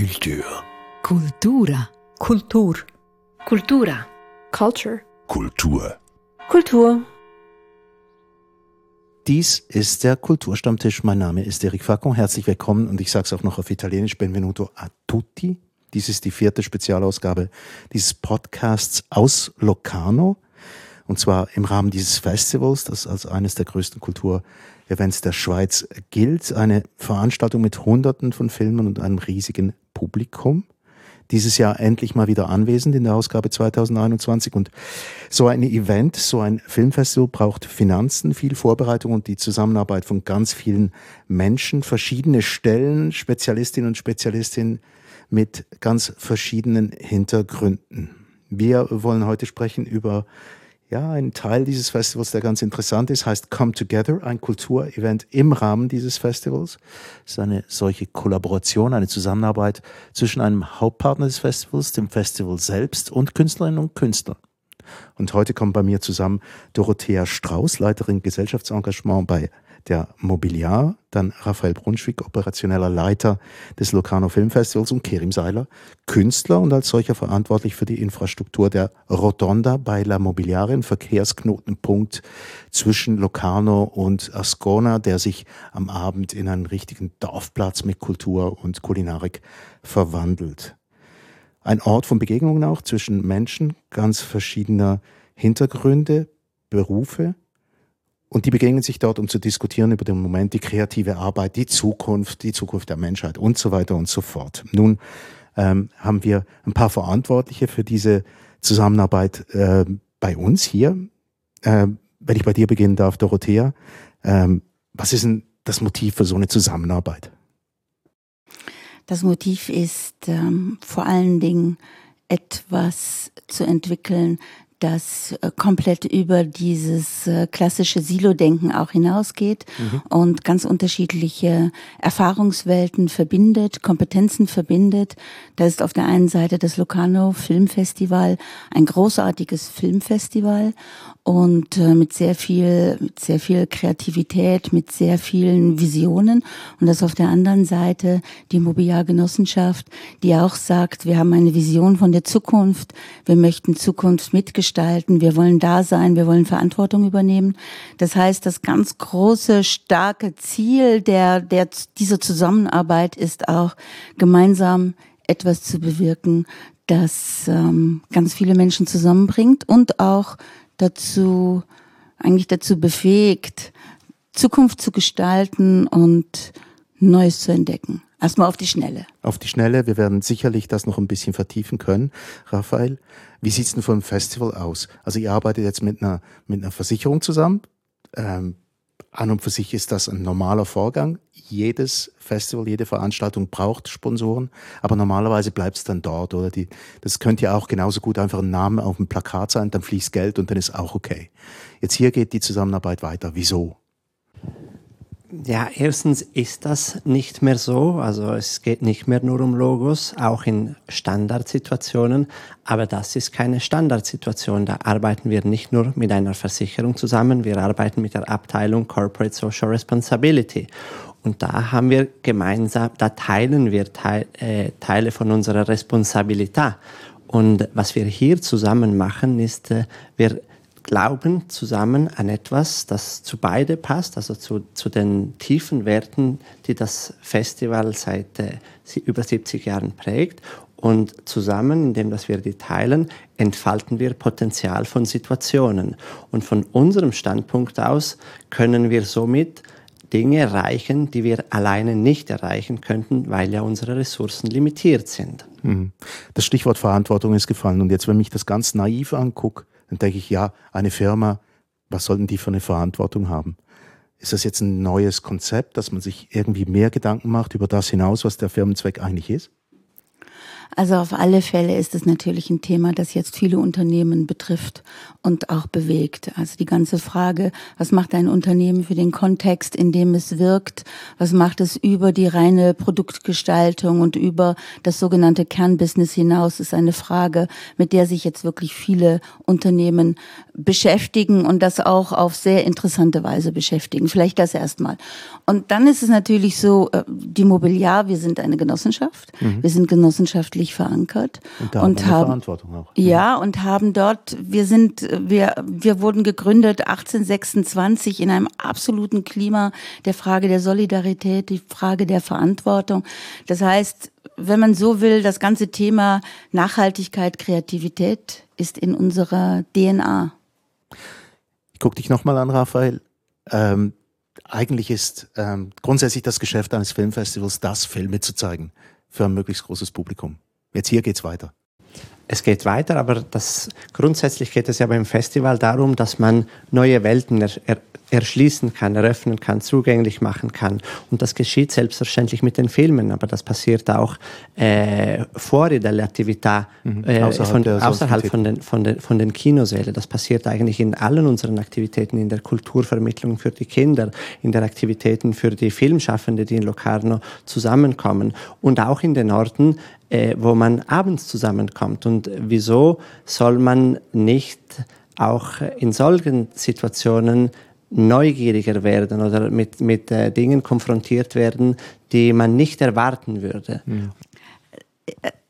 Kultur. Kultura. Kultur. Kultura. Culture. Kultur. Kultur. Dies ist der Kulturstammtisch. Mein Name ist Eric Facon. Herzlich willkommen und ich sage es auch noch auf Italienisch. Benvenuto a tutti. Dies ist die vierte Spezialausgabe dieses Podcasts aus Locarno. Und zwar im Rahmen dieses Festivals, das als eines der größten Kulturevents der Schweiz gilt. Eine Veranstaltung mit Hunderten von Filmen und einem riesigen Publikum dieses Jahr endlich mal wieder anwesend in der Ausgabe 2021. Und so ein Event, so ein Filmfestival braucht Finanzen, viel Vorbereitung und die Zusammenarbeit von ganz vielen Menschen, verschiedene Stellen, Spezialistinnen und Spezialistinnen mit ganz verschiedenen Hintergründen. Wir wollen heute sprechen über ja, ein Teil dieses Festivals, der ganz interessant ist, heißt Come Together, ein Kulturevent im Rahmen dieses Festivals. Es ist eine solche Kollaboration, eine Zusammenarbeit zwischen einem Hauptpartner des Festivals, dem Festival selbst und Künstlerinnen und Künstlern. Und heute kommt bei mir zusammen Dorothea Strauß, Leiterin Gesellschaftsengagement bei der Mobiliar, dann Raphael Brunschwig, operationeller Leiter des Locarno Filmfestivals und Kerim Seiler, Künstler und als solcher verantwortlich für die Infrastruktur der Rotonda bei La Mobiliare, ein Verkehrsknotenpunkt zwischen Locarno und Ascona, der sich am Abend in einen richtigen Dorfplatz mit Kultur und Kulinarik verwandelt. Ein Ort von Begegnungen auch zwischen Menschen ganz verschiedener Hintergründe, Berufe, und die begegnen sich dort, um zu diskutieren über den Moment, die kreative Arbeit, die Zukunft, die Zukunft der Menschheit und so weiter und so fort. Nun ähm, haben wir ein paar Verantwortliche für diese Zusammenarbeit äh, bei uns hier. Äh, wenn ich bei dir beginnen darf, Dorothea, ähm, was ist denn das Motiv für so eine Zusammenarbeit? Das Motiv ist ähm, vor allen Dingen etwas zu entwickeln, das äh, komplett über dieses äh, klassische Silo-Denken auch hinausgeht mhm. und ganz unterschiedliche Erfahrungswelten verbindet, Kompetenzen verbindet. Da ist auf der einen Seite das Locarno Filmfestival, ein großartiges Filmfestival und äh, mit sehr viel, mit sehr viel Kreativität, mit sehr vielen Visionen. Und das auf der anderen Seite die Mobiliar-Genossenschaft, die auch sagt, wir haben eine Vision von der Zukunft, wir möchten Zukunft mitgestalten, wir wollen da sein, wir wollen Verantwortung übernehmen. Das heißt, das ganz große, starke Ziel der, der, dieser Zusammenarbeit ist auch gemeinsam etwas zu bewirken, das ähm, ganz viele Menschen zusammenbringt und auch dazu, eigentlich dazu befähigt, Zukunft zu gestalten und Neues zu entdecken. Erstmal auf die Schnelle. Auf die Schnelle. Wir werden sicherlich das noch ein bisschen vertiefen können. Raphael, wie sieht's denn vom Festival aus? Also ihr arbeitet jetzt mit einer, mit einer Versicherung zusammen. Ähm, an und für sich ist das ein normaler Vorgang. Jedes Festival, jede Veranstaltung braucht Sponsoren, aber normalerweise bleibt es dann dort. Oder die, das könnte ja auch genauso gut einfach ein Name auf dem Plakat sein, dann fließt Geld und dann ist auch okay. Jetzt hier geht die Zusammenarbeit weiter. Wieso? Ja, erstens ist das nicht mehr so. Also es geht nicht mehr nur um Logos, auch in Standardsituationen. Aber das ist keine Standardsituation. Da arbeiten wir nicht nur mit einer Versicherung zusammen, wir arbeiten mit der Abteilung Corporate Social Responsibility. Und da haben wir gemeinsam, da teilen wir Teil, äh, Teile von unserer Responsabilität. Und was wir hier zusammen machen, ist, äh, wir glauben zusammen an etwas, das zu beide passt, also zu, zu den tiefen Werten, die das Festival seit äh, über 70 Jahren prägt. Und zusammen, indem dass wir die teilen, entfalten wir Potenzial von Situationen. Und von unserem Standpunkt aus können wir somit Dinge erreichen, die wir alleine nicht erreichen könnten, weil ja unsere Ressourcen limitiert sind. Mhm. Das Stichwort Verantwortung ist gefallen. Und jetzt, wenn ich das ganz naiv angucke, dann denke ich, ja, eine Firma, was sollten die für eine Verantwortung haben? Ist das jetzt ein neues Konzept, dass man sich irgendwie mehr Gedanken macht über das hinaus, was der Firmenzweck eigentlich ist? Also auf alle Fälle ist es natürlich ein Thema, das jetzt viele Unternehmen betrifft und auch bewegt. Also die ganze Frage, was macht ein Unternehmen für den Kontext, in dem es wirkt? Was macht es über die reine Produktgestaltung und über das sogenannte Kernbusiness hinaus, ist eine Frage, mit der sich jetzt wirklich viele Unternehmen beschäftigen und das auch auf sehr interessante Weise beschäftigen. Vielleicht das erstmal. Und dann ist es natürlich so, äh, die Mobiliar, wir sind eine Genossenschaft. Mhm. Wir sind genossenschaftlich verankert. Und da und haben, haben Verantwortung auch. Ja, und haben dort, wir sind, wir, wir wurden gegründet 1826 in einem absoluten Klima der Frage der Solidarität, die Frage der Verantwortung. Das heißt, wenn man so will, das ganze Thema Nachhaltigkeit, Kreativität ist in unserer DNA. Ich gucke dich nochmal an, Raphael. Ähm, eigentlich ist ähm, grundsätzlich das Geschäft eines Filmfestivals, das Filme zu zeigen für ein möglichst großes Publikum. Jetzt hier geht's weiter. Es geht weiter, aber das, grundsätzlich geht es ja beim Festival darum, dass man neue Welten er, er, erschließen kann, eröffnen kann, zugänglich machen kann. Und das geschieht selbstverständlich mit den Filmen, aber das passiert auch äh, fuori dalle attività, mhm. äh, außerhalb, von, außerhalb von, den, von, den, von den Kinosälen. Das passiert eigentlich in allen unseren Aktivitäten, in der Kulturvermittlung für die Kinder, in der Aktivitäten für die Filmschaffende, die in Locarno zusammenkommen und auch in den Orten, äh, wo man abends zusammenkommt. Und wieso soll man nicht auch in solchen Situationen neugieriger werden oder mit, mit äh, Dingen konfrontiert werden, die man nicht erwarten würde. Mhm.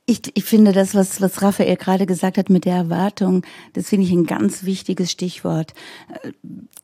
Ich, ich finde das, was, was Raphael gerade gesagt hat mit der Erwartung, das finde ich ein ganz wichtiges Stichwort.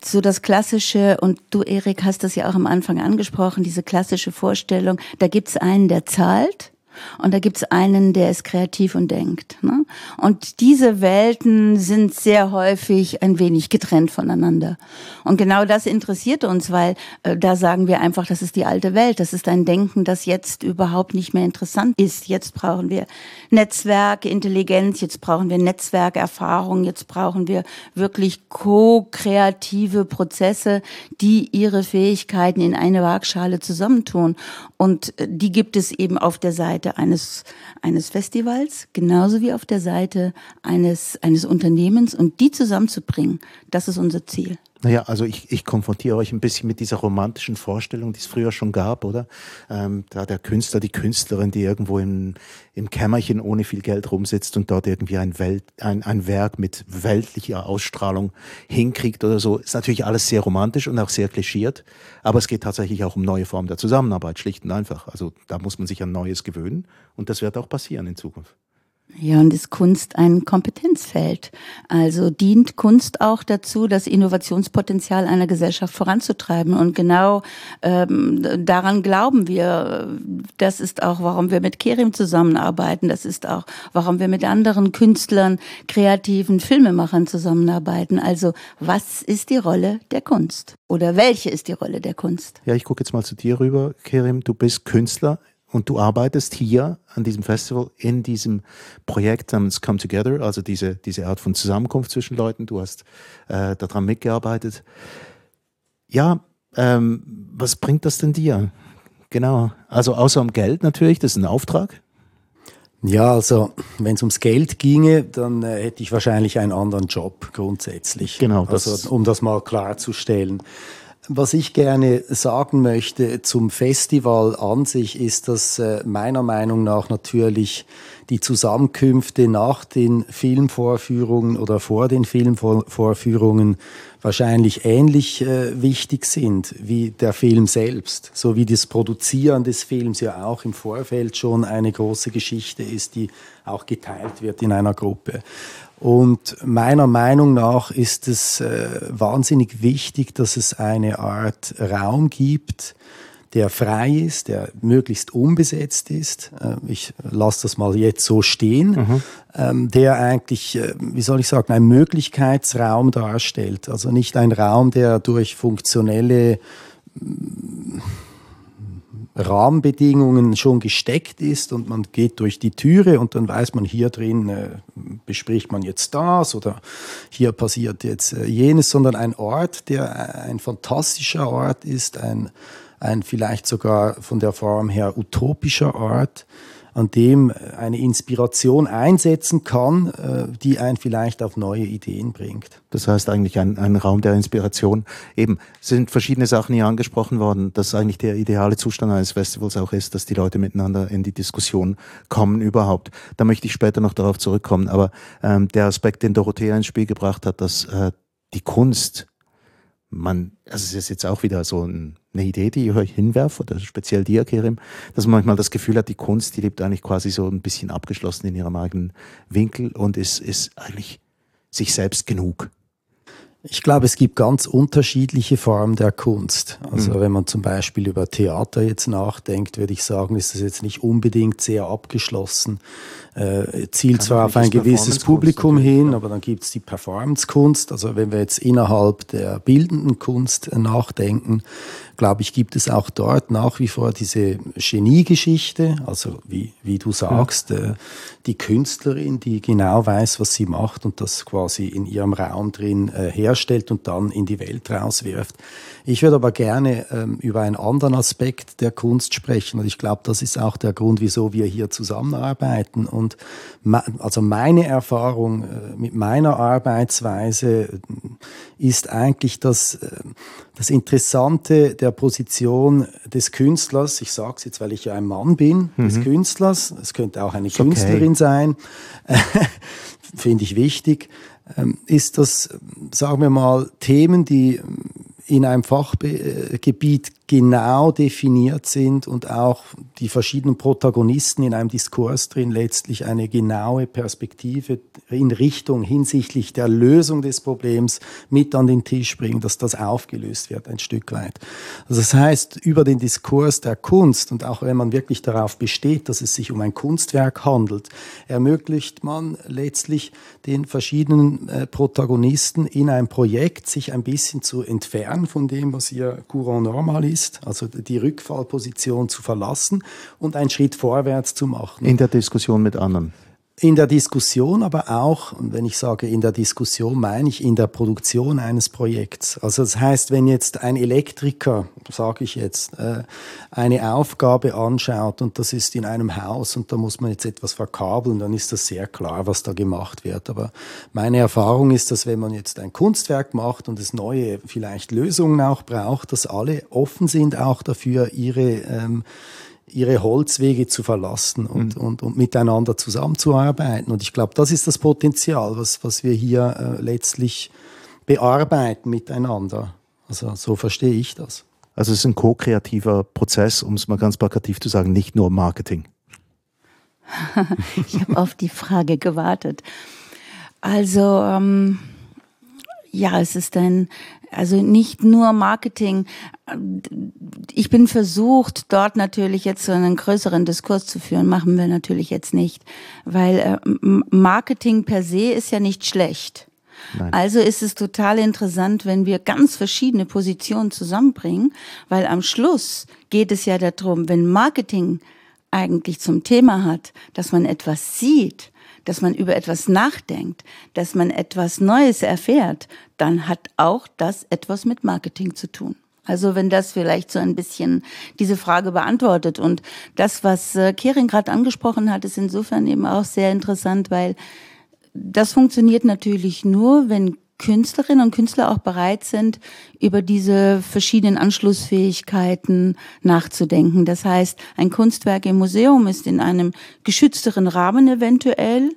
So das klassische, und du, Erik, hast das ja auch am Anfang angesprochen, diese klassische Vorstellung, da gibt's einen, der zahlt und da gibt's einen, der ist kreativ und denkt. Ne? Und diese Welten sind sehr häufig ein wenig getrennt voneinander. Und genau das interessiert uns, weil äh, da sagen wir einfach, das ist die alte Welt. Das ist ein Denken, das jetzt überhaupt nicht mehr interessant ist. Jetzt brauchen wir Netzwerk, Intelligenz, jetzt brauchen wir Netzwerkerfahrung, jetzt brauchen wir wirklich ko-kreative Prozesse, die ihre Fähigkeiten in eine Waagschale zusammentun. Und äh, die gibt es eben auf der Seite Seite eines, eines Festivals, genauso wie auf der Seite eines, eines Unternehmens und die zusammenzubringen, das ist unser Ziel. Naja, also ich, ich konfrontiere euch ein bisschen mit dieser romantischen Vorstellung, die es früher schon gab, oder? Ähm, da der Künstler, die Künstlerin, die irgendwo im, im Kämmerchen ohne viel Geld rumsitzt und dort irgendwie ein, Welt, ein, ein Werk mit weltlicher Ausstrahlung hinkriegt oder so, ist natürlich alles sehr romantisch und auch sehr klischiert. Aber es geht tatsächlich auch um neue Formen der Zusammenarbeit, schlicht und einfach. Also da muss man sich an Neues gewöhnen und das wird auch passieren in Zukunft. Ja, und ist Kunst ein Kompetenzfeld? Also dient Kunst auch dazu, das Innovationspotenzial einer Gesellschaft voranzutreiben. Und genau ähm, daran glauben wir. Das ist auch, warum wir mit Kerim zusammenarbeiten. Das ist auch, warum wir mit anderen Künstlern, kreativen Filmemachern zusammenarbeiten. Also was ist die Rolle der Kunst? Oder welche ist die Rolle der Kunst? Ja, ich gucke jetzt mal zu dir rüber, Kerim. Du bist Künstler und du arbeitest hier an diesem Festival in diesem Projekt namens Come Together, also diese, diese Art von Zusammenkunft zwischen Leuten. Du hast äh, daran mitgearbeitet. Ja, ähm, was bringt das denn dir? Genau. Also außer um Geld natürlich, das ist ein Auftrag. Ja, also wenn es ums Geld ginge, dann äh, hätte ich wahrscheinlich einen anderen Job grundsätzlich. Genau. also um das mal klarzustellen. Was ich gerne sagen möchte zum Festival an sich ist, dass äh, meiner Meinung nach natürlich die Zusammenkünfte nach den Filmvorführungen oder vor den Filmvorführungen wahrscheinlich ähnlich äh, wichtig sind wie der Film selbst, so wie das Produzieren des Films ja auch im Vorfeld schon eine große Geschichte ist, die auch geteilt wird in einer Gruppe. Und meiner Meinung nach ist es äh, wahnsinnig wichtig, dass es eine Art Raum gibt, der frei ist, der möglichst unbesetzt ist. Äh, ich lasse das mal jetzt so stehen, mhm. ähm, der eigentlich, äh, wie soll ich sagen, einen Möglichkeitsraum darstellt. Also nicht ein Raum, der durch funktionelle Rahmenbedingungen schon gesteckt ist und man geht durch die Türe und dann weiß man, hier drin äh, bespricht man jetzt das oder hier passiert jetzt äh, jenes, sondern ein Ort, der ein fantastischer Ort ist, ein, ein vielleicht sogar von der Form her utopischer Ort, an dem eine Inspiration einsetzen kann, äh, die einen vielleicht auf neue Ideen bringt. Das heißt eigentlich ein, ein Raum der Inspiration. Eben sind verschiedene Sachen hier angesprochen worden, dass eigentlich der ideale Zustand eines Festivals auch ist, dass die Leute miteinander in die Diskussion kommen überhaupt. Da möchte ich später noch darauf zurückkommen. Aber ähm, der Aspekt, den Dorothea ins Spiel gebracht hat, dass äh, die Kunst man, also es ist jetzt auch wieder so eine Idee, die ich euch hinwerfe, oder speziell dir, Kerim, dass man manchmal das Gefühl hat, die Kunst, die lebt eigentlich quasi so ein bisschen abgeschlossen in ihrem eigenen Winkel und ist, ist eigentlich sich selbst genug. Ich glaube, es gibt ganz unterschiedliche Formen der Kunst. Also mhm. wenn man zum Beispiel über Theater jetzt nachdenkt, würde ich sagen, ist das jetzt nicht unbedingt sehr abgeschlossen. Äh, zielt Kann zwar auf ein gewisses Publikum hin, aber dann gibt es die Performance-Kunst. Also wenn wir jetzt innerhalb der bildenden Kunst nachdenken, glaube ich, gibt es auch dort nach wie vor diese Geniegeschichte, also wie, wie du sagst, ja. äh, die Künstlerin, die genau weiß, was sie macht und das quasi in ihrem Raum drin äh, herstellt und dann in die Welt rauswirft. Ich würde aber gerne ähm, über einen anderen Aspekt der Kunst sprechen und ich glaube, das ist auch der Grund, wieso wir hier zusammenarbeiten. Und also meine Erfahrung äh, mit meiner Arbeitsweise äh, ist eigentlich das, äh, das Interessante der Position des Künstlers. Ich sage es jetzt, weil ich ja ein Mann bin, mhm. des Künstlers. Es könnte auch eine Künstlerin okay. sein. Finde ich wichtig. Ähm, ist das, sagen wir mal, Themen, die in einem Fachgebiet genau definiert sind und auch die verschiedenen Protagonisten in einem Diskurs drin letztlich eine genaue Perspektive in Richtung hinsichtlich der Lösung des Problems mit an den Tisch bringen, dass das aufgelöst wird ein Stück weit. Also das heißt, über den Diskurs der Kunst und auch wenn man wirklich darauf besteht, dass es sich um ein Kunstwerk handelt, ermöglicht man letztlich den verschiedenen äh, Protagonisten in einem Projekt sich ein bisschen zu entfernen von dem, was ihr Courant normal ist, also die Rückfallposition zu verlassen und einen Schritt vorwärts zu machen. In der Diskussion mit anderen. In der Diskussion, aber auch, und wenn ich sage in der Diskussion, meine ich in der Produktion eines Projekts. Also das heißt, wenn jetzt ein Elektriker, sage ich jetzt, äh, eine Aufgabe anschaut und das ist in einem Haus und da muss man jetzt etwas verkabeln, dann ist das sehr klar, was da gemacht wird. Aber meine Erfahrung ist, dass wenn man jetzt ein Kunstwerk macht und es neue vielleicht Lösungen auch braucht, dass alle offen sind auch dafür, ihre ähm, ihre Holzwege zu verlassen und, mhm. und, und miteinander zusammenzuarbeiten. Und ich glaube, das ist das Potenzial, was, was wir hier äh, letztlich bearbeiten miteinander. Also so verstehe ich das. Also es ist ein ko-kreativer Prozess, um es mal ganz plakativ zu sagen, nicht nur Marketing. ich habe auf die Frage gewartet. Also ähm, ja, es ist ein, also nicht nur Marketing. Ich bin versucht, dort natürlich jetzt so einen größeren Diskurs zu führen. Machen wir natürlich jetzt nicht, weil äh, Marketing per se ist ja nicht schlecht. Nein. Also ist es total interessant, wenn wir ganz verschiedene Positionen zusammenbringen, weil am Schluss geht es ja darum, wenn Marketing eigentlich zum Thema hat, dass man etwas sieht, dass man über etwas nachdenkt, dass man etwas Neues erfährt, dann hat auch das etwas mit Marketing zu tun. Also wenn das vielleicht so ein bisschen diese Frage beantwortet. Und das, was äh, Kering gerade angesprochen hat, ist insofern eben auch sehr interessant, weil das funktioniert natürlich nur, wenn Künstlerinnen und Künstler auch bereit sind, über diese verschiedenen Anschlussfähigkeiten nachzudenken. Das heißt, ein Kunstwerk im Museum ist in einem geschützteren Rahmen eventuell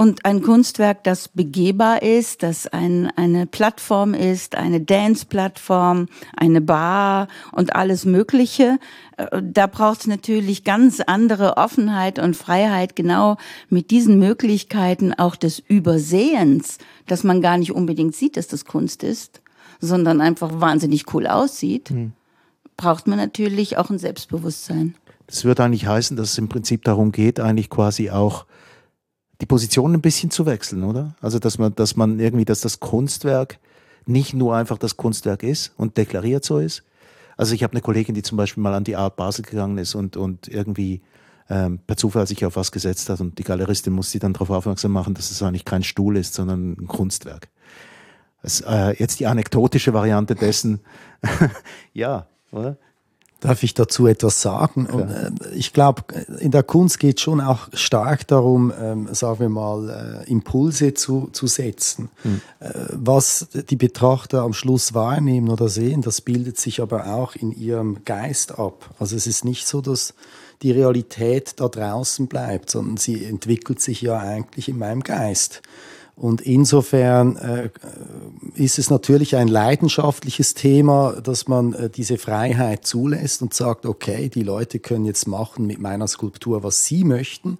und ein Kunstwerk, das begehbar ist, das ein, eine Plattform ist, eine Dance-Plattform, eine Bar und alles Mögliche, äh, da braucht es natürlich ganz andere Offenheit und Freiheit, genau mit diesen Möglichkeiten auch des Übersehens, dass man gar nicht unbedingt sieht, dass das Kunst ist, sondern einfach wahnsinnig cool aussieht, mhm. braucht man natürlich auch ein Selbstbewusstsein. Das würde eigentlich heißen, dass es im Prinzip darum geht, eigentlich quasi auch die Position ein bisschen zu wechseln, oder? Also, dass man, dass man irgendwie, dass das Kunstwerk nicht nur einfach das Kunstwerk ist und deklariert so ist. Also ich habe eine Kollegin, die zum Beispiel mal an die Art Basel gegangen ist und, und irgendwie ähm, per Zufall sich auf was gesetzt hat und die Galeristin muss sie dann darauf aufmerksam machen, dass es eigentlich kein Stuhl ist, sondern ein Kunstwerk. Das, äh, jetzt die anekdotische Variante dessen, ja, oder? Darf ich dazu etwas sagen? Und, äh, ich glaube, in der Kunst geht es schon auch stark darum, ähm, sagen wir mal, äh, Impulse zu, zu setzen. Hm. Äh, was die Betrachter am Schluss wahrnehmen oder sehen, das bildet sich aber auch in ihrem Geist ab. Also es ist nicht so, dass die Realität da draußen bleibt, sondern sie entwickelt sich ja eigentlich in meinem Geist. Und insofern äh, ist es natürlich ein leidenschaftliches Thema, dass man äh, diese Freiheit zulässt und sagt, okay, die Leute können jetzt machen mit meiner Skulptur, was sie möchten.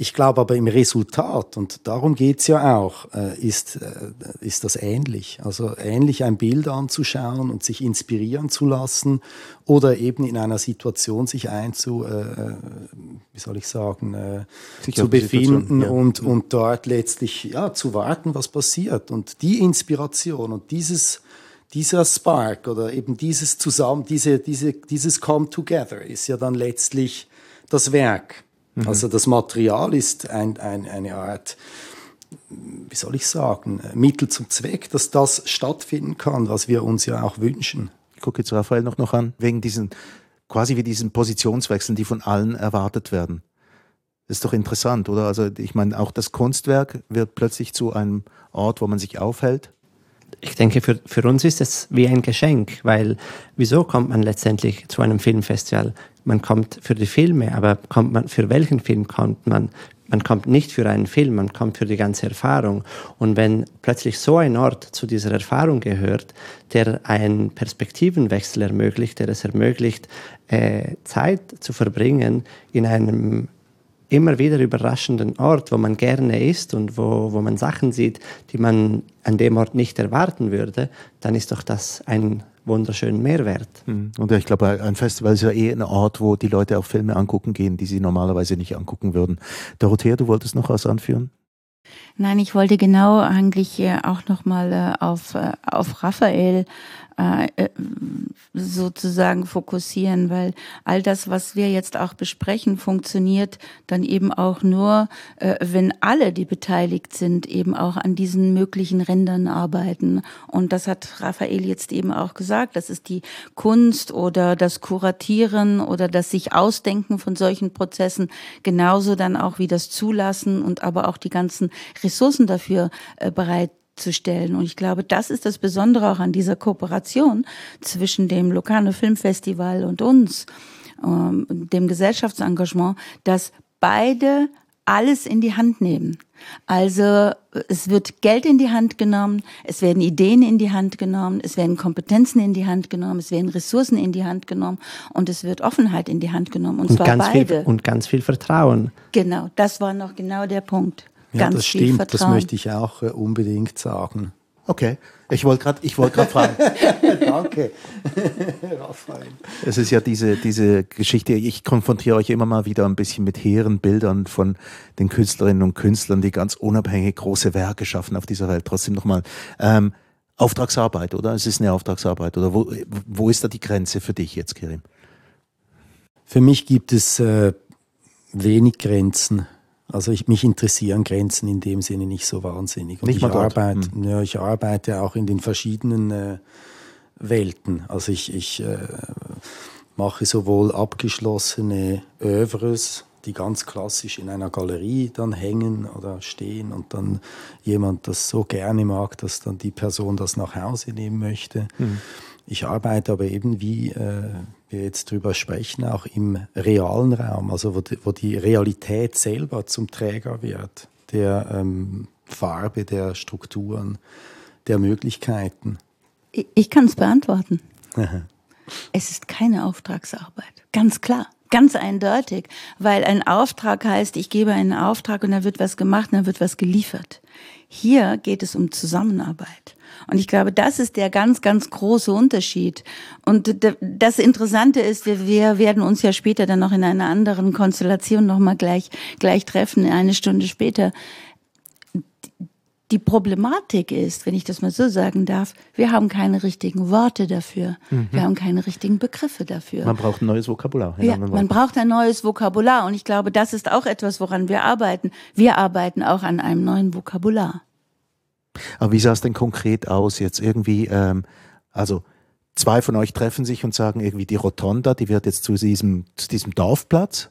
Ich glaube aber im Resultat, und darum geht's ja auch, äh, ist, äh, ist das ähnlich. Also ähnlich ein Bild anzuschauen und sich inspirieren zu lassen oder eben in einer Situation sich einzu, äh, äh wie soll ich sagen, äh, zu befinden ja. und, und dort letztlich ja, zu warten, was passiert. Und die Inspiration und dieses dieser Spark oder eben dieses Zusammen, diese, diese, dieses Come Together ist ja dann letztlich das Werk. Mhm. Also das Material ist ein, ein, eine Art, wie soll ich sagen, Mittel zum Zweck, dass das stattfinden kann, was wir uns ja auch wünschen. Ich gucke jetzt Raphael noch, noch an, wegen diesen, quasi wie diesen Positionswechseln, die von allen erwartet werden. Das ist doch interessant, oder? Also ich meine, auch das Kunstwerk wird plötzlich zu einem Ort, wo man sich aufhält. Ich denke, für, für uns ist es wie ein Geschenk, weil wieso kommt man letztendlich zu einem Filmfestival? Man kommt für die Filme, aber kommt man, für welchen Film kommt man? Man kommt nicht für einen Film, man kommt für die ganze Erfahrung. Und wenn plötzlich so ein Ort zu dieser Erfahrung gehört, der einen Perspektivenwechsel ermöglicht, der es ermöglicht, äh, Zeit zu verbringen in einem immer wieder überraschenden Ort, wo man gerne ist und wo, wo man Sachen sieht, die man an dem Ort nicht erwarten würde, dann ist doch das ein wunderschönen Mehrwert. Hm. Und ich glaube, ein Festival ist ja eh ein Ort, wo die Leute auch Filme angucken gehen, die sie normalerweise nicht angucken würden. Dorothea, du wolltest noch was anführen? Nein, ich wollte genau eigentlich auch nochmal äh, auf, äh, auf Raphael äh, äh, sozusagen fokussieren, weil all das, was wir jetzt auch besprechen, funktioniert dann eben auch nur, äh, wenn alle, die beteiligt sind, eben auch an diesen möglichen Rändern arbeiten. Und das hat Raphael jetzt eben auch gesagt. Das ist die Kunst oder das Kuratieren oder das sich Ausdenken von solchen Prozessen, genauso dann auch wie das Zulassen und aber auch die ganzen Ressourcen dafür äh, bereit zu stellen. Und ich glaube, das ist das Besondere auch an dieser Kooperation zwischen dem Locarno Filmfestival und uns, ähm, dem Gesellschaftsengagement, dass beide alles in die Hand nehmen. Also es wird Geld in die Hand genommen, es werden Ideen in die Hand genommen, es werden Kompetenzen in die Hand genommen, es werden Ressourcen in die Hand genommen und es wird Offenheit in die Hand genommen. Und, und zwar ganz beide. Viel, und ganz viel Vertrauen. Genau, das war noch genau der Punkt. Ja, Ganz das stimmt. Vertrauen. Das möchte ich auch äh, unbedingt sagen. Okay. Ich wollte gerade ich wollt fragen. Danke, Raphael. Es ist ja diese, diese Geschichte, ich konfrontiere euch immer mal wieder ein bisschen mit hehren Bildern von den Künstlerinnen und Künstlern, die ganz unabhängig große Werke schaffen auf dieser Welt. Trotzdem nochmal, ähm, Auftragsarbeit, oder? Es ist eine Auftragsarbeit, oder? Wo, wo ist da die Grenze für dich jetzt, Kirim? Für mich gibt es äh, wenig Grenzen. Also ich, mich interessieren Grenzen in dem Sinne nicht so wahnsinnig. Und nicht ich, arbeite, hm. ja, ich arbeite auch in den verschiedenen äh, Welten. Also ich, ich äh, mache sowohl abgeschlossene Övres, die ganz klassisch in einer Galerie dann hängen oder stehen und dann jemand das so gerne mag, dass dann die Person das nach Hause nehmen möchte. Hm. Ich arbeite aber eben, wie äh, wir jetzt drüber sprechen, auch im realen Raum, also wo die, wo die Realität selber zum Träger wird, der ähm, Farbe, der Strukturen, der Möglichkeiten. Ich, ich kann es beantworten. es ist keine Auftragsarbeit, ganz klar. Ganz eindeutig, weil ein Auftrag heißt, ich gebe einen Auftrag und da wird was gemacht und da wird was geliefert. Hier geht es um Zusammenarbeit. Und ich glaube, das ist der ganz, ganz große Unterschied. Und das Interessante ist, wir, werden uns ja später dann noch in einer anderen Konstellation nochmal gleich, gleich treffen, eine Stunde später. Die Problematik ist, wenn ich das mal so sagen darf, wir haben keine richtigen Worte dafür. Mhm. Wir haben keine richtigen Begriffe dafür. Man braucht ein neues Vokabular. Ja, man braucht ein neues Vokabular. Und ich glaube, das ist auch etwas, woran wir arbeiten. Wir arbeiten auch an einem neuen Vokabular. Aber wie sah es denn konkret aus jetzt irgendwie? Ähm, also zwei von euch treffen sich und sagen irgendwie, die Rotonda, die wird jetzt zu diesem, zu diesem Dorfplatz.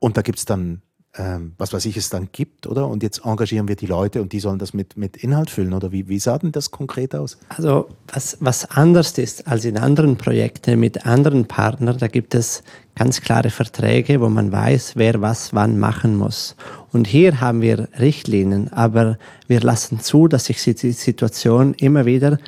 Und da gibt's dann ähm, was weiß ich, es dann gibt, oder? Und jetzt engagieren wir die Leute und die sollen das mit, mit Inhalt füllen, oder wie, wie sah denn das konkret aus? Also was, was anders ist als in anderen Projekten mit anderen Partnern, da gibt es ganz klare Verträge, wo man weiß, wer was wann machen muss. Und hier haben wir Richtlinien, aber wir lassen zu, dass sich die Situation immer wieder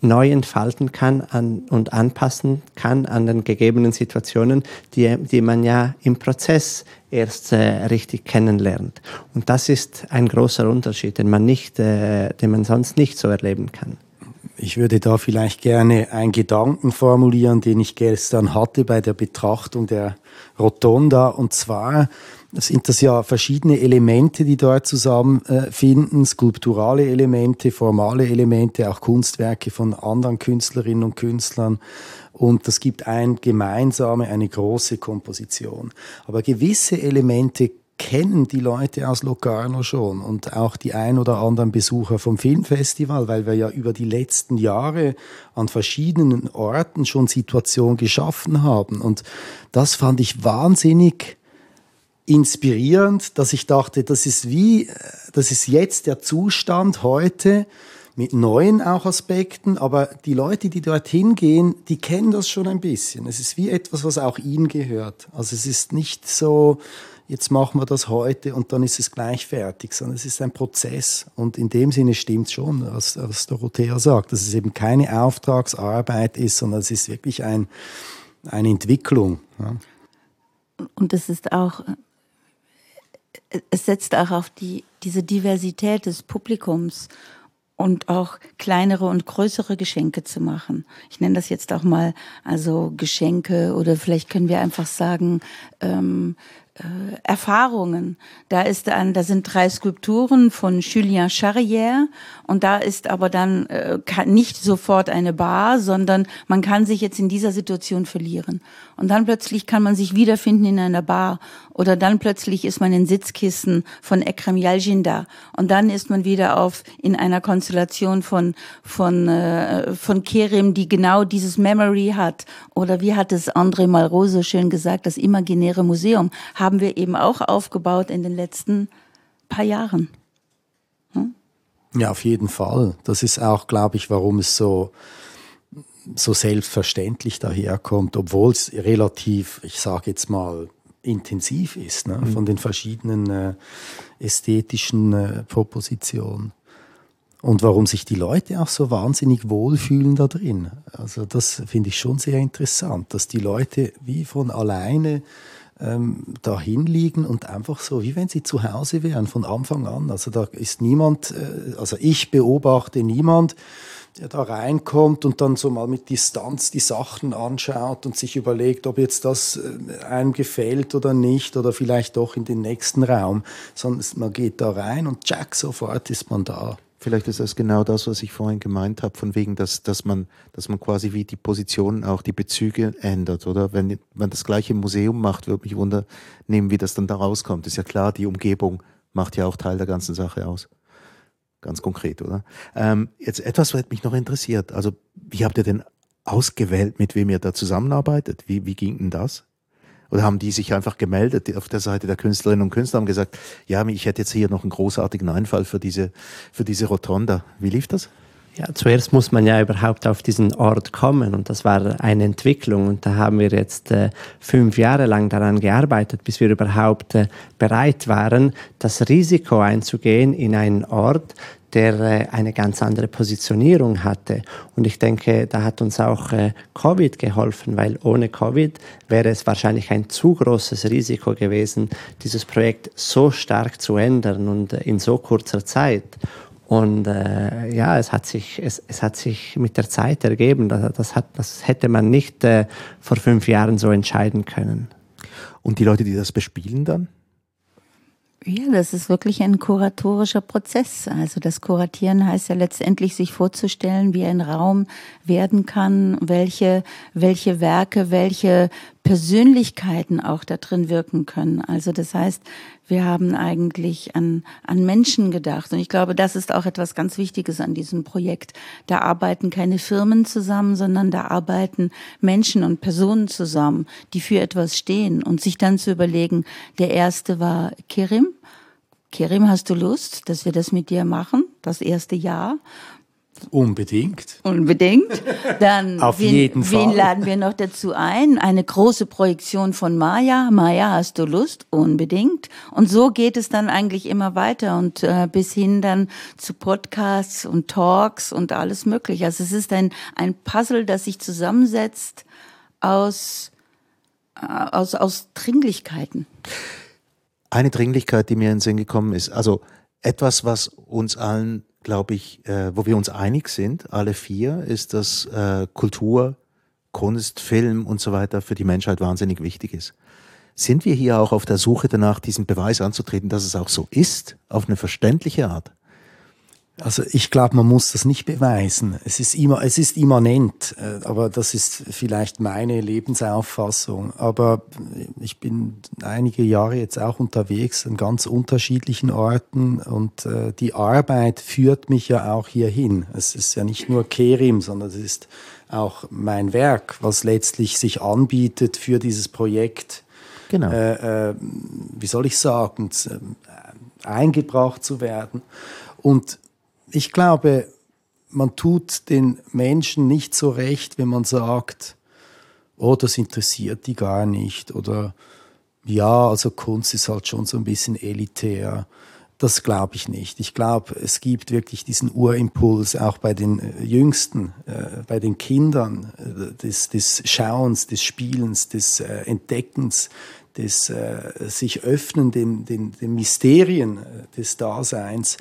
neu entfalten kann an, und anpassen kann an den gegebenen Situationen, die, die man ja im Prozess erst äh, richtig kennenlernt. Und das ist ein großer Unterschied, den man nicht, äh, den man sonst nicht so erleben kann. Ich würde da vielleicht gerne einen Gedanken formulieren, den ich gestern hatte bei der Betrachtung der Rotonda. Und zwar sind das ja verschiedene Elemente, die dort zusammenfinden, skulpturale Elemente, formale Elemente, auch Kunstwerke von anderen Künstlerinnen und Künstlern. Und das gibt ein gemeinsame, eine große Komposition. Aber gewisse Elemente kennen die Leute aus Locarno schon und auch die ein oder anderen Besucher vom Filmfestival, weil wir ja über die letzten Jahre an verschiedenen Orten schon Situationen geschaffen haben. Und das fand ich wahnsinnig inspirierend, dass ich dachte, das ist wie, das ist jetzt der Zustand heute mit neuen auch Aspekten, aber die Leute, die dorthin gehen, die kennen das schon ein bisschen. Es ist wie etwas, was auch ihnen gehört. Also es ist nicht so, jetzt machen wir das heute und dann ist es gleich fertig, sondern es ist ein Prozess. Und in dem Sinne stimmt es schon, was, was Dorothea sagt, dass es eben keine Auftragsarbeit ist, sondern es ist wirklich ein, eine Entwicklung. Ja. Und es ist auch, es setzt auch auf die, diese Diversität des Publikums und auch kleinere und größere Geschenke zu machen. Ich nenne das jetzt auch mal also Geschenke oder vielleicht können wir einfach sagen ähm, äh, Erfahrungen. Da ist dann, da sind drei Skulpturen von Julien Charrière und da ist aber dann äh, nicht sofort eine Bar, sondern man kann sich jetzt in dieser Situation verlieren. Und dann plötzlich kann man sich wiederfinden in einer Bar oder dann plötzlich ist man in Sitzkissen von Ekrem Yalcin und dann ist man wieder auf in einer Konstellation von von äh, von Kerim, die genau dieses Memory hat oder wie hat es André Malraux so schön gesagt, das imaginäre Museum haben wir eben auch aufgebaut in den letzten paar Jahren. Hm? Ja, auf jeden Fall. Das ist auch, glaube ich, warum es so so selbstverständlich daherkommt, obwohl es relativ, ich sage jetzt mal, intensiv ist ne? Mhm. von den verschiedenen äh, ästhetischen äh, Propositionen. Und warum sich die Leute auch so wahnsinnig wohlfühlen da drin. Also das finde ich schon sehr interessant, dass die Leute wie von alleine ähm, dahin liegen und einfach so, wie wenn sie zu Hause wären von Anfang an. Also da ist niemand, äh, also ich beobachte niemand, der da reinkommt und dann so mal mit Distanz die Sachen anschaut und sich überlegt, ob jetzt das äh, einem gefällt oder nicht oder vielleicht doch in den nächsten Raum, sondern man geht da rein und jack, sofort ist man da. Vielleicht ist das genau das, was ich vorhin gemeint habe, von wegen, dass, dass, man, dass man quasi wie die Positionen auch die Bezüge ändert, oder? Wenn man das gleiche Museum macht, würde mich wundern nehmen, wie das dann da rauskommt. Ist ja klar, die Umgebung macht ja auch Teil der ganzen Sache aus. Ganz konkret, oder? Ähm, jetzt etwas, was mich noch interessiert. Also, wie habt ihr denn ausgewählt, mit wem ihr da zusammenarbeitet? Wie, wie ging denn das? Oder haben die sich einfach gemeldet auf der Seite der Künstlerinnen und Künstler, haben gesagt, ja, ich hätte jetzt hier noch einen großartigen Einfall für diese, für diese Rotonda. Wie lief das? Ja, zuerst muss man ja überhaupt auf diesen Ort kommen und das war eine Entwicklung und da haben wir jetzt äh, fünf Jahre lang daran gearbeitet, bis wir überhaupt äh, bereit waren, das Risiko einzugehen in einen Ort, der äh, eine ganz andere Positionierung hatte. Und ich denke, da hat uns auch äh, Covid geholfen, weil ohne Covid wäre es wahrscheinlich ein zu großes Risiko gewesen, dieses Projekt so stark zu ändern und äh, in so kurzer Zeit. Und äh, ja, es hat sich, es, es hat sich mit der Zeit ergeben. Das, das, hat, das hätte man nicht äh, vor fünf Jahren so entscheiden können. Und die Leute, die das bespielen dann? Ja, das ist wirklich ein kuratorischer Prozess. Also das Kuratieren heißt ja letztendlich, sich vorzustellen, wie ein Raum werden kann, welche, welche Werke, welche Persönlichkeiten auch da drin wirken können. Also das heißt, wir haben eigentlich an, an Menschen gedacht. Und ich glaube, das ist auch etwas ganz Wichtiges an diesem Projekt. Da arbeiten keine Firmen zusammen, sondern da arbeiten Menschen und Personen zusammen, die für etwas stehen. Und sich dann zu überlegen, der erste war Kerim. Kerim, hast du Lust, dass wir das mit dir machen? Das erste Jahr. Unbedingt. Unbedingt. Dann Auf wen, jeden Fall. wen laden wir noch dazu ein? Eine große Projektion von Maya. Maya, hast du Lust? Unbedingt. Und so geht es dann eigentlich immer weiter und äh, bis hin dann zu Podcasts und Talks und alles mögliche. Also es ist ein, ein Puzzle, das sich zusammensetzt aus, äh, aus, aus Dringlichkeiten. Eine Dringlichkeit, die mir in den Sinn gekommen ist, also etwas, was uns allen glaube ich, äh, wo wir uns einig sind, alle vier, ist, dass äh, Kultur, Kunst, Film und so weiter für die Menschheit wahnsinnig wichtig ist. Sind wir hier auch auf der Suche danach, diesen Beweis anzutreten, dass es auch so ist, auf eine verständliche Art? Also ich glaube, man muss das nicht beweisen. Es ist immer, es ist immanent, äh, aber das ist vielleicht meine Lebensauffassung. Aber ich bin einige Jahre jetzt auch unterwegs an ganz unterschiedlichen Orten und äh, die Arbeit führt mich ja auch hierhin. Es ist ja nicht nur Kerim, sondern es ist auch mein Werk, was letztlich sich anbietet für dieses Projekt. Genau. Äh, äh, wie soll ich sagen, eingebracht zu werden. Und ich glaube, man tut den Menschen nicht so recht, wenn man sagt, oh, das interessiert die gar nicht oder ja, also Kunst ist halt schon so ein bisschen elitär. Das glaube ich nicht. Ich glaube, es gibt wirklich diesen Urimpuls auch bei den äh, Jüngsten, äh, bei den Kindern, äh, des, des Schauens, des Spielens, des äh, Entdeckens, des äh, sich öffnen den, den, den Mysterien äh, des Daseins.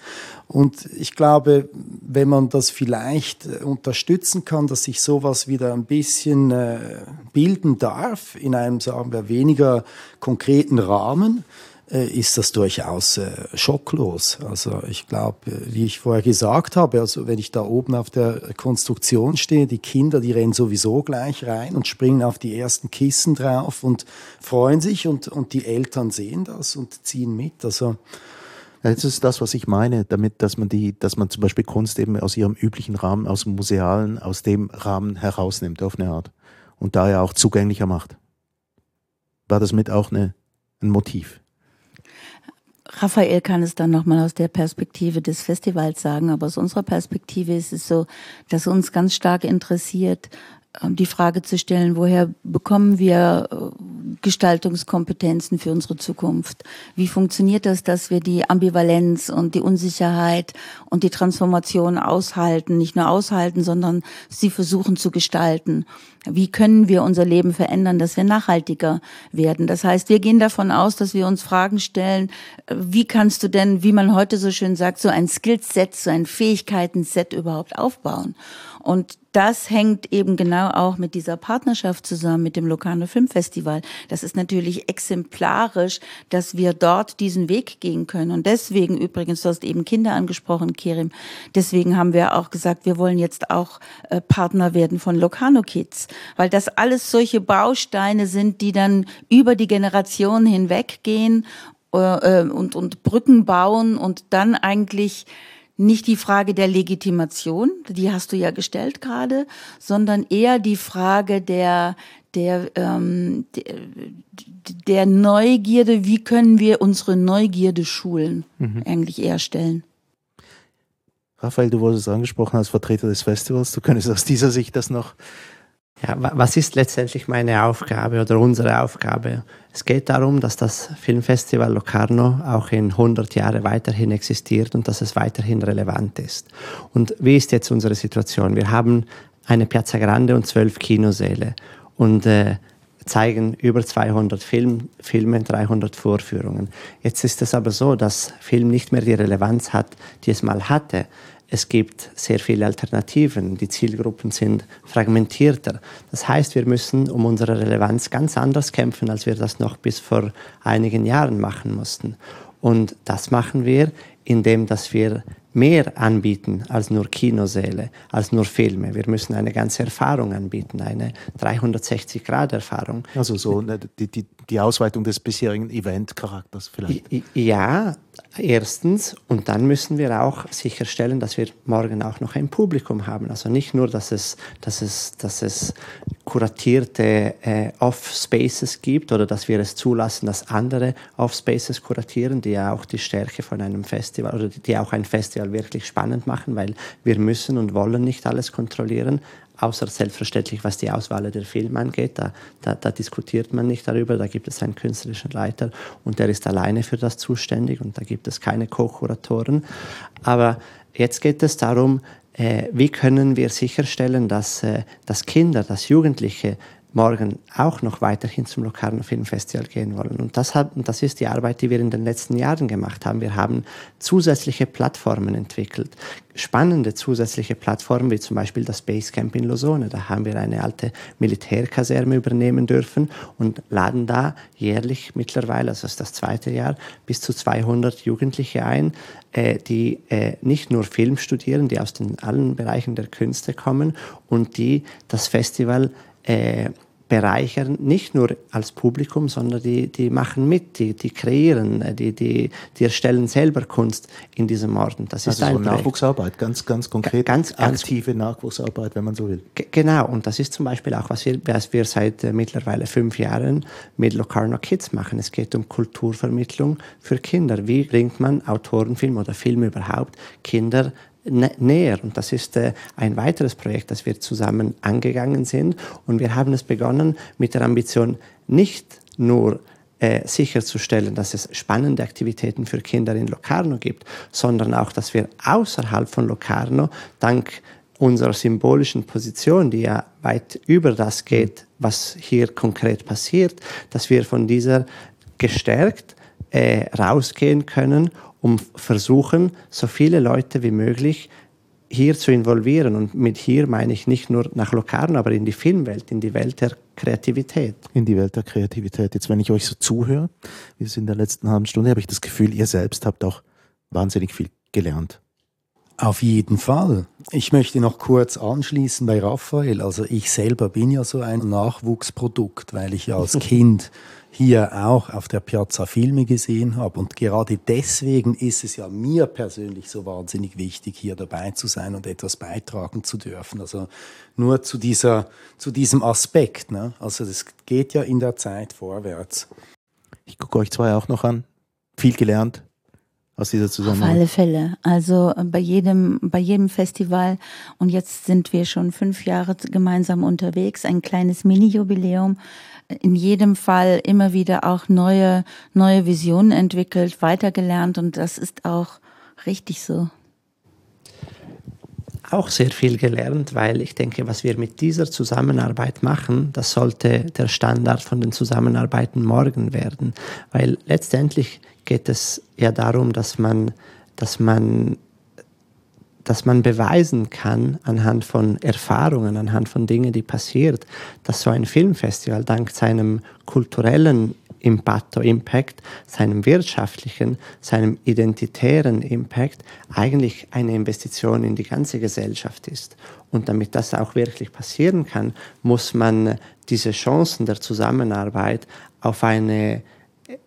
Und ich glaube, wenn man das vielleicht äh, unterstützen kann, dass sich sowas wieder ein bisschen äh, bilden darf in einem, sagen wir, weniger konkreten Rahmen, ist das durchaus äh, schocklos. Also ich glaube, äh, wie ich vorher gesagt habe, also wenn ich da oben auf der Konstruktion stehe, die Kinder, die rennen sowieso gleich rein und springen auf die ersten Kissen drauf und freuen sich und, und die Eltern sehen das und ziehen mit. Also das ist das, was ich meine, damit, dass man die, dass man zum Beispiel Kunst eben aus ihrem üblichen Rahmen, aus dem Musealen, aus dem Rahmen herausnimmt auf eine Art und daher auch zugänglicher macht. War das mit auch eine, ein Motiv? Raphael kann es dann nochmal aus der Perspektive des Festivals sagen, aber aus unserer Perspektive ist es so, dass uns ganz stark interessiert, die Frage zu stellen, woher bekommen wir äh, Gestaltungskompetenzen für unsere Zukunft? Wie funktioniert das, dass wir die Ambivalenz und die Unsicherheit und die Transformation aushalten, nicht nur aushalten, sondern sie versuchen zu gestalten? Wie können wir unser Leben verändern, dass wir nachhaltiger werden? Das heißt, wir gehen davon aus, dass wir uns Fragen stellen, äh, wie kannst du denn, wie man heute so schön sagt, so ein Skillset, so ein Fähigkeitenset überhaupt aufbauen? Und das hängt eben genau auch mit dieser Partnerschaft zusammen mit dem Locarno Filmfestival. Das ist natürlich exemplarisch, dass wir dort diesen Weg gehen können. Und deswegen übrigens, du hast eben Kinder angesprochen, Kerim. Deswegen haben wir auch gesagt, wir wollen jetzt auch äh, Partner werden von Locarno Kids, weil das alles solche Bausteine sind, die dann über die Generationen hinweg gehen äh, äh und, und Brücken bauen und dann eigentlich nicht die Frage der Legitimation, die hast du ja gestellt gerade, sondern eher die Frage der, der, ähm, der, der Neugierde, wie können wir unsere Neugierde schulen, mhm. eigentlich eher stellen. Raphael, du wurdest angesprochen als Vertreter des Festivals. Du könntest aus dieser Sicht das noch ja, was ist letztendlich meine Aufgabe oder unsere Aufgabe? Es geht darum, dass das Filmfestival Locarno auch in 100 Jahren weiterhin existiert und dass es weiterhin relevant ist. Und wie ist jetzt unsere Situation? Wir haben eine Piazza Grande und zwölf Kinosäle und äh, zeigen über 200 Film, Filme, 300 Vorführungen. Jetzt ist es aber so, dass Film nicht mehr die Relevanz hat, die es mal hatte es gibt sehr viele Alternativen, die Zielgruppen sind fragmentierter. Das heißt, wir müssen um unsere Relevanz ganz anders kämpfen, als wir das noch bis vor einigen Jahren machen mussten. Und das machen wir, indem dass wir mehr anbieten als nur Kinosäle, als nur Filme. Wir müssen eine ganze Erfahrung anbieten, eine 360-Grad-Erfahrung. Also so ne, die, die, die Ausweitung des bisherigen Event-Charakters vielleicht. Ja, erstens. Und dann müssen wir auch sicherstellen, dass wir morgen auch noch ein Publikum haben. Also nicht nur, dass es, dass es, dass es kuratierte äh, Off-Spaces gibt oder dass wir es zulassen, dass andere Off-Spaces kuratieren, die ja auch die Stärke von einem Festival oder die auch ein Festival wirklich spannend machen, weil wir müssen und wollen nicht alles kontrollieren, außer selbstverständlich, was die Auswahl der Filme angeht. Da, da, da, diskutiert man nicht darüber. Da gibt es einen künstlerischen Leiter und der ist alleine für das zuständig und da gibt es keine Co-Kuratoren. Aber jetzt geht es darum, äh, wie können wir sicherstellen, dass, äh, dass Kinder, dass Jugendliche morgen auch noch weiterhin zum Locarno Filmfestival gehen wollen. Und das, hat, das ist die Arbeit, die wir in den letzten Jahren gemacht haben. Wir haben zusätzliche Plattformen entwickelt, spannende zusätzliche Plattformen, wie zum Beispiel das Basecamp in Losone. Da haben wir eine alte Militärkaserne übernehmen dürfen und laden da jährlich mittlerweile, also das ist das zweite Jahr, bis zu 200 Jugendliche ein, äh, die äh, nicht nur Film studieren, die aus den allen Bereichen der Künste kommen und die das Festival äh, bereichern, nicht nur als Publikum, sondern die, die machen mit, die, die kreieren, äh, die, die, die erstellen selber Kunst in diesem Ort. das ist also so Nachwuchsarbeit, ganz, ganz konkret, ganz, ganz aktive Nachwuchsarbeit, wenn man so will. Genau, und das ist zum Beispiel auch, was wir, was wir seit äh, mittlerweile fünf Jahren mit Locarno Kids machen. Es geht um Kulturvermittlung für Kinder. Wie bringt man Autorenfilm oder Film überhaupt Kinder näher. Und das ist äh, ein weiteres Projekt, das wir zusammen angegangen sind. Und wir haben es begonnen mit der Ambition, nicht nur äh, sicherzustellen, dass es spannende Aktivitäten für Kinder in Locarno gibt, sondern auch, dass wir außerhalb von Locarno dank unserer symbolischen Position, die ja weit über das geht, was hier konkret passiert, dass wir von dieser gestärkt äh, rausgehen können um versuchen, so viele Leute wie möglich hier zu involvieren. Und mit hier meine ich nicht nur nach Locarno, aber in die Filmwelt, in die Welt der Kreativität. In die Welt der Kreativität. Jetzt, wenn ich euch so zuhöre, wie es in der letzten halben Stunde, habe ich das Gefühl, ihr selbst habt auch wahnsinnig viel gelernt. Auf jeden Fall. Ich möchte noch kurz anschließen bei Raphael. Also ich selber bin ja so ein Nachwuchsprodukt, weil ich ja als Kind hier auch auf der Piazza Filme gesehen habe. Und gerade deswegen ist es ja mir persönlich so wahnsinnig wichtig, hier dabei zu sein und etwas beitragen zu dürfen. Also nur zu, dieser, zu diesem Aspekt. Ne? Also das geht ja in der Zeit vorwärts. Ich gucke euch zwei auch noch an. Viel gelernt, aus dieser Zusammenarbeit? Auf alle Fälle. Also äh, bei jedem, bei jedem Festival und jetzt sind wir schon fünf Jahre gemeinsam unterwegs, ein kleines Mini-Jubiläum. In jedem Fall immer wieder auch neue, neue Visionen entwickelt, weitergelernt und das ist auch richtig so. Auch sehr viel gelernt, weil ich denke, was wir mit dieser Zusammenarbeit machen, das sollte der Standard von den Zusammenarbeiten morgen werden. Weil letztendlich geht es ja darum, dass man, dass man, dass man beweisen kann anhand von Erfahrungen, anhand von Dingen, die passiert, dass so ein Filmfestival dank seinem kulturellen Impacto, Impact, seinem wirtschaftlichen, seinem identitären Impact eigentlich eine Investition in die ganze Gesellschaft ist. Und damit das auch wirklich passieren kann, muss man diese Chancen der Zusammenarbeit auf eine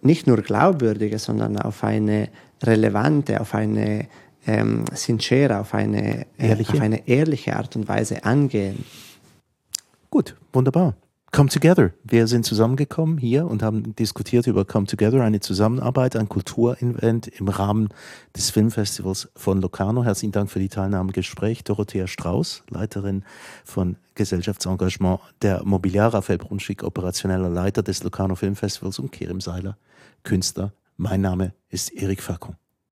nicht nur glaubwürdige, sondern auf eine relevante, auf eine ähm, sincere, auf eine, äh, ehrliche. auf eine ehrliche Art und Weise angehen. Gut, wunderbar. Come Together. Wir sind zusammengekommen hier und haben diskutiert über Come Together, eine Zusammenarbeit, ein Kulturevent im Rahmen des Filmfestivals von Locarno. Herzlichen Dank für die Teilnahme im Gespräch. Dorothea Strauß, Leiterin von Gesellschaftsengagement der Mobiliar, Raphael Brunschick, operationeller Leiter des Locarno Filmfestivals und Kerem Seiler, Künstler. Mein Name ist Erik Fackung.